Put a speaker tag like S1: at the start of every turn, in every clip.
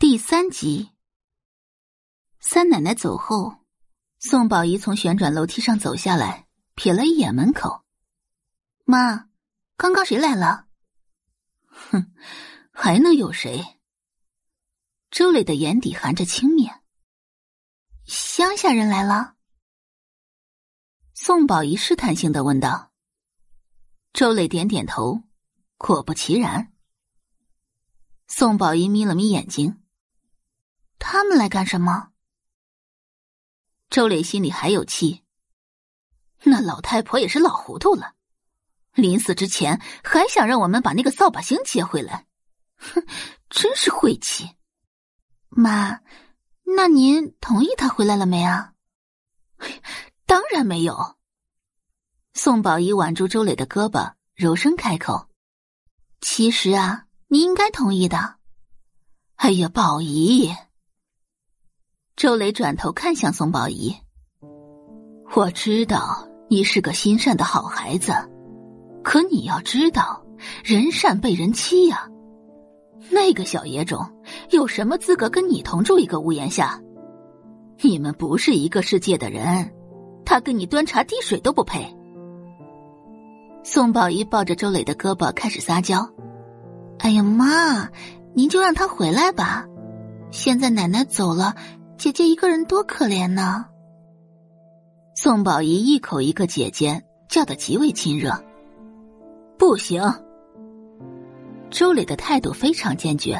S1: 第三集，三奶奶走后，宋宝仪从旋转楼梯上走下来，瞥了一眼门口。妈，刚刚谁来了？哼，还能有谁？周磊的眼底含着轻蔑。乡下人来了。宋宝仪试探性的问道。周磊点点头，果不其然。宋宝仪眯了眯眼睛。他们来干什么？周磊心里还有气。那老太婆也是老糊涂了，临死之前还想让我们把那个扫把星接回来，哼，真是晦气。妈，那您同意他回来了没啊？当然没有。宋宝仪挽住周磊的胳膊，柔声开口：“其实啊，你应该同意的。”哎呀，宝仪。周磊转头看向宋宝仪，我知道你是个心善的好孩子，可你要知道，人善被人欺呀。那个小野种有什么资格跟你同住一个屋檐下？你们不是一个世界的人，他跟你端茶递水都不配。宋宝仪抱着周磊的胳膊开始撒娇：“哎呀妈，您就让他回来吧，现在奶奶走了。”姐姐一个人多可怜呢。宋宝仪一口一个姐姐，叫的极为亲热。不行，周磊的态度非常坚决。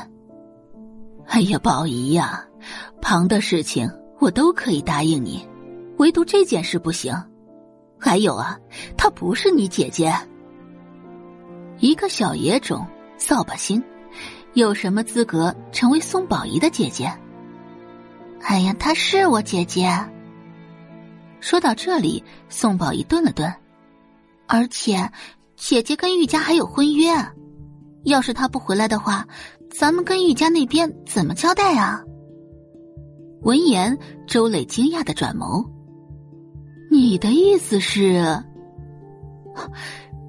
S1: 哎呀，宝仪呀，旁的事情我都可以答应你，唯独这件事不行。还有啊，她不是你姐姐，一个小野种，扫把星，有什么资格成为宋宝仪的姐姐？哎呀，她是我姐姐。说到这里，宋宝仪顿了顿，而且姐姐跟玉家还有婚约，要是她不回来的话，咱们跟玉家那边怎么交代啊？闻言，周磊惊讶的转眸：“你的意思是，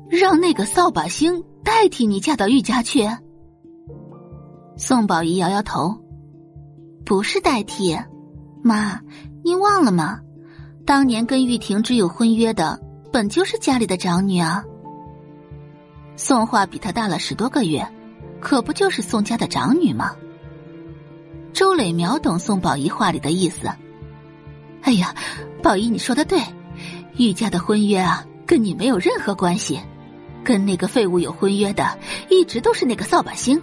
S1: 让那个扫把星代替你嫁到玉家去？”宋宝仪摇摇头。不是代替，妈，您忘了吗？当年跟玉婷之有婚约的，本就是家里的长女啊。宋画比她大了十多个月，可不就是宋家的长女吗？周磊秒懂宋宝仪话里的意思。哎呀，宝仪，你说的对，玉家的婚约啊，跟你没有任何关系，跟那个废物有婚约的，一直都是那个扫把星。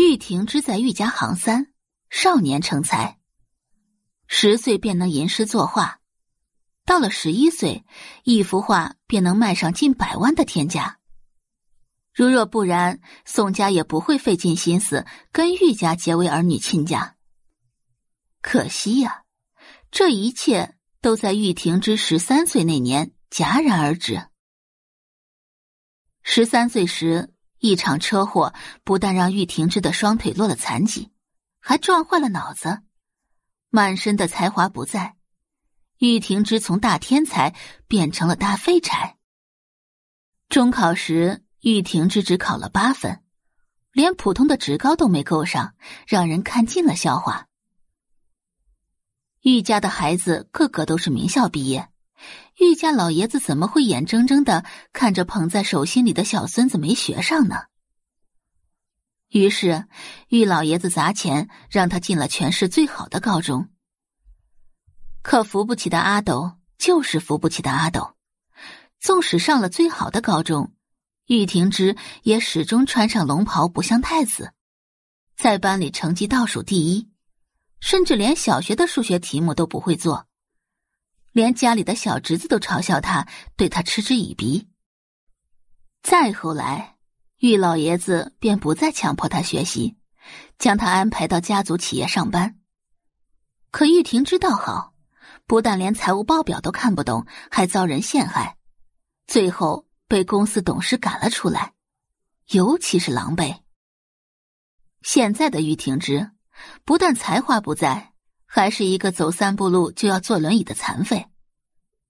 S1: 玉婷之在玉家行三，少年成才，十岁便能吟诗作画，到了十一岁，一幅画便能卖上近百万的天价。如若不然，宋家也不会费尽心思跟玉家结为儿女亲家。可惜呀，这一切都在玉婷之十三岁那年戛然而止。十三岁时。一场车祸不但让玉婷之的双腿落了残疾，还撞坏了脑子，满身的才华不在。玉婷之从大天才变成了大废柴。中考时，玉婷之只考了八分，连普通的职高都没够上，让人看尽了笑话。玉家的孩子个个都是名校毕业。玉家老爷子怎么会眼睁睁的看着捧在手心里的小孙子没学上呢？于是，玉老爷子砸钱让他进了全市最好的高中。可扶不起的阿斗就是扶不起的阿斗，纵使上了最好的高中，玉婷之也始终穿上龙袍不像太子，在班里成绩倒数第一，甚至连小学的数学题目都不会做。连家里的小侄子都嘲笑他，对他嗤之以鼻。再后来，玉老爷子便不再强迫他学习，将他安排到家族企业上班。可玉婷知道好，不但连财务报表都看不懂，还遭人陷害，最后被公司董事赶了出来，尤其是狼狈。现在的玉婷之，不但才华不在。还是一个走三步路就要坐轮椅的残废，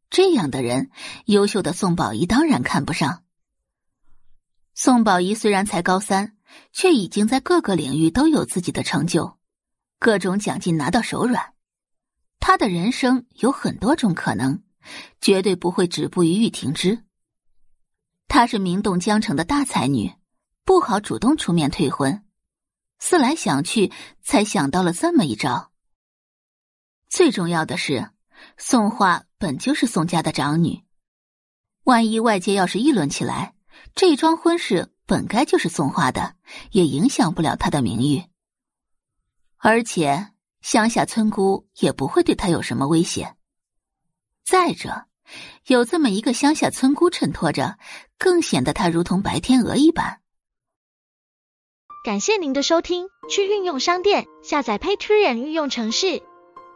S1: 这样的人，优秀的宋宝仪当然看不上。宋宝仪虽然才高三，却已经在各个领域都有自己的成就，各种奖金拿到手软。他的人生有很多种可能，绝对不会止步于玉婷之。她是名动江城的大才女，不好主动出面退婚。思来想去，才想到了这么一招。最重要的是，宋画本就是宋家的长女，万一外界要是议论起来，这桩婚事本该就是宋画的，也影响不了她的名誉。而且。乡下村姑也不会对她有什么威胁。再者，有这么一个乡下村姑衬托着，更显得她如同白天鹅一般。
S2: 感谢您的收听，去运用商店下载 Patreon 运用城市，